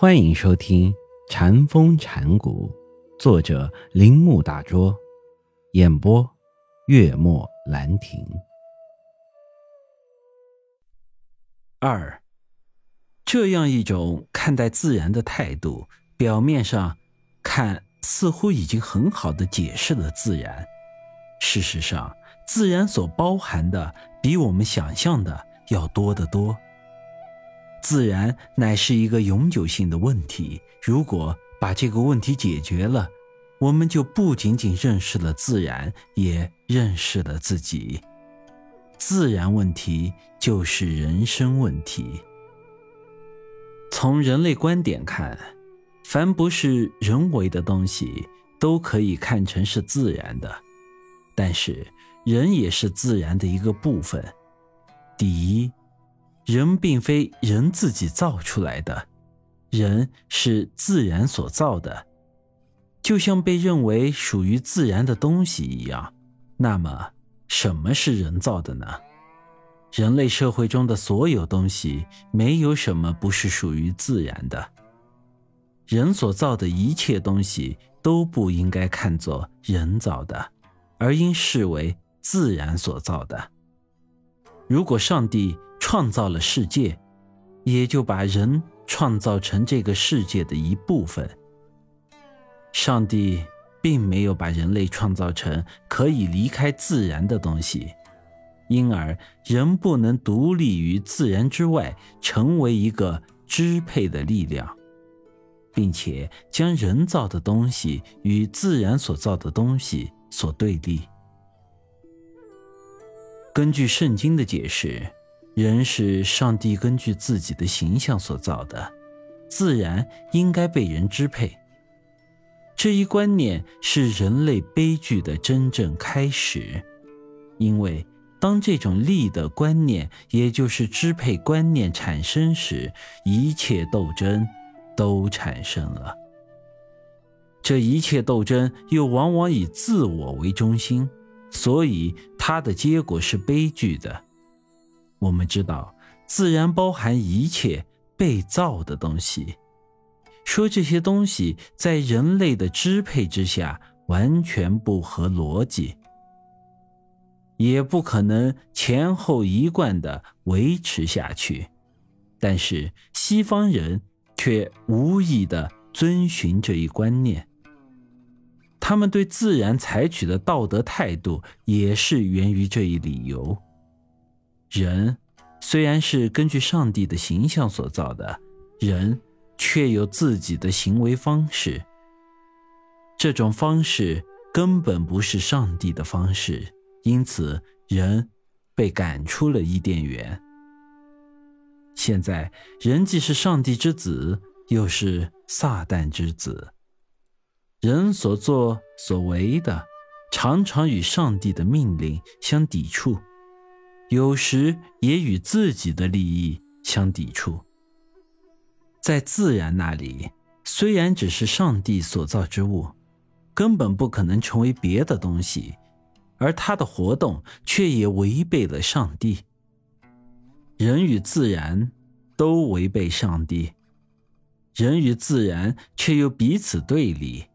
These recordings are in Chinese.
欢迎收听《禅风禅谷，作者铃木大拙，演播月末兰亭。二，这样一种看待自然的态度，表面上看似乎已经很好的解释了自然，事实上，自然所包含的比我们想象的要多得多。自然乃是一个永久性的问题。如果把这个问题解决了，我们就不仅仅认识了自然，也认识了自己。自然问题就是人生问题。从人类观点看，凡不是人为的东西，都可以看成是自然的。但是，人也是自然的一个部分。第一。人并非人自己造出来的，人是自然所造的，就像被认为属于自然的东西一样。那么，什么是人造的呢？人类社会中的所有东西，没有什么不是属于自然的。人所造的一切东西都不应该看作人造的，而应视为自然所造的。如果上帝，创造了世界，也就把人创造成这个世界的一部分。上帝并没有把人类创造成可以离开自然的东西，因而人不能独立于自然之外，成为一个支配的力量，并且将人造的东西与自然所造的东西所对立。根据圣经的解释。人是上帝根据自己的形象所造的，自然应该被人支配。这一观念是人类悲剧的真正开始，因为当这种利的观念，也就是支配观念产生时，一切斗争都产生了。这一切斗争又往往以自我为中心，所以它的结果是悲剧的。我们知道，自然包含一切被造的东西。说这些东西在人类的支配之下，完全不合逻辑，也不可能前后一贯的维持下去。但是西方人却无意的遵循这一观念，他们对自然采取的道德态度，也是源于这一理由。人虽然是根据上帝的形象所造的，人却有自己的行为方式。这种方式根本不是上帝的方式，因此人被赶出了伊甸园。现在，人既是上帝之子，又是撒旦之子。人所作所为的，常常与上帝的命令相抵触。有时也与自己的利益相抵触。在自然那里，虽然只是上帝所造之物，根本不可能成为别的东西，而它的活动却也违背了上帝。人与自然都违背上帝，人与自然却又彼此对立。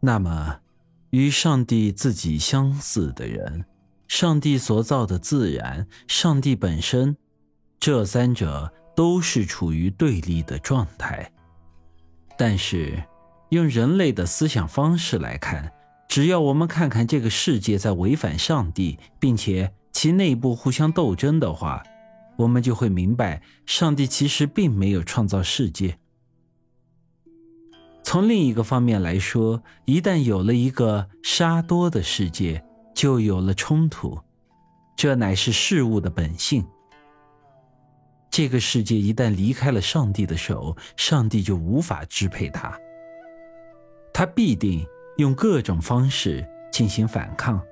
那么，与上帝自己相似的人。上帝所造的自然，上帝本身，这三者都是处于对立的状态。但是，用人类的思想方式来看，只要我们看看这个世界在违反上帝，并且其内部互相斗争的话，我们就会明白，上帝其实并没有创造世界。从另一个方面来说，一旦有了一个沙多的世界，就有了冲突，这乃是事物的本性。这个世界一旦离开了上帝的手，上帝就无法支配它，他必定用各种方式进行反抗。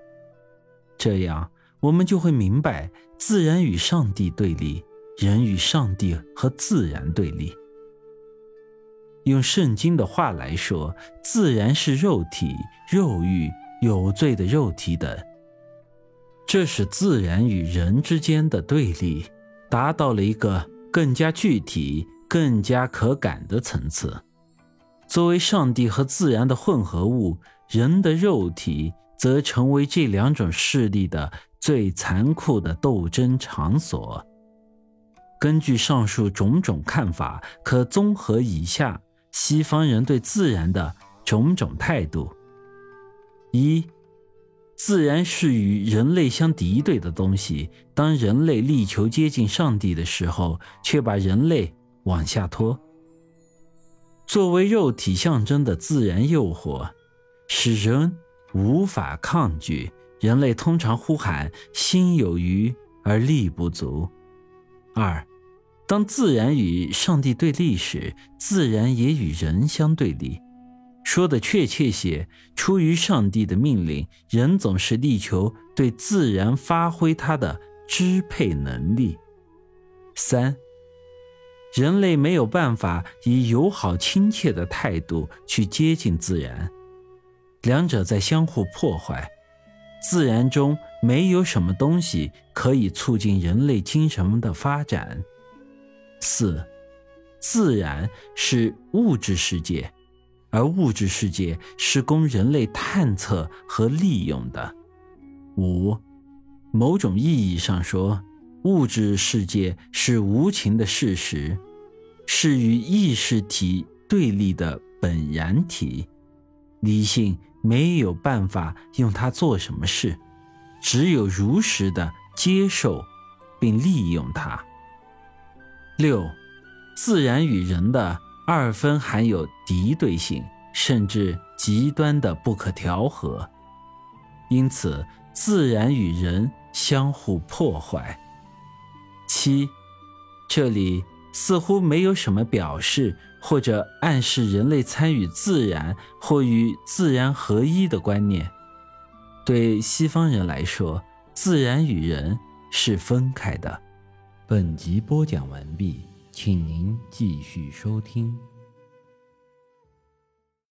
这样，我们就会明白，自然与上帝对立，人与上帝和自然对立。用圣经的话来说，自然是肉体、肉欲。有罪的肉体等，这使自然与人之间的对立达到了一个更加具体、更加可感的层次。作为上帝和自然的混合物，人的肉体则成为这两种势力的最残酷的斗争场所。根据上述种种看法，可综合以下西方人对自然的种种态度：一、自然是与人类相敌对的东西，当人类力求接近上帝的时候，却把人类往下拖。作为肉体象征的自然诱惑，使人无法抗拒。人类通常呼喊“心有余而力不足”。二，当自然与上帝对立时，自然也与人相对立。说的确切些，出于上帝的命令，人总是力求对自然发挥他的支配能力。三。人类没有办法以友好亲切的态度去接近自然，两者在相互破坏。自然中没有什么东西可以促进人类精神的发展。四，自然是物质世界，而物质世界是供人类探测和利用的。五，某种意义上说。物质世界是无情的事实，是与意识体对立的本然体，理性没有办法用它做什么事，只有如实的接受并利用它。六，自然与人的二分含有敌对性，甚至极端的不可调和，因此自然与人相互破坏。七，这里似乎没有什么表示或者暗示人类参与自然或与自然合一的观念。对西方人来说，自然与人是分开的。本集播讲完毕，请您继续收听。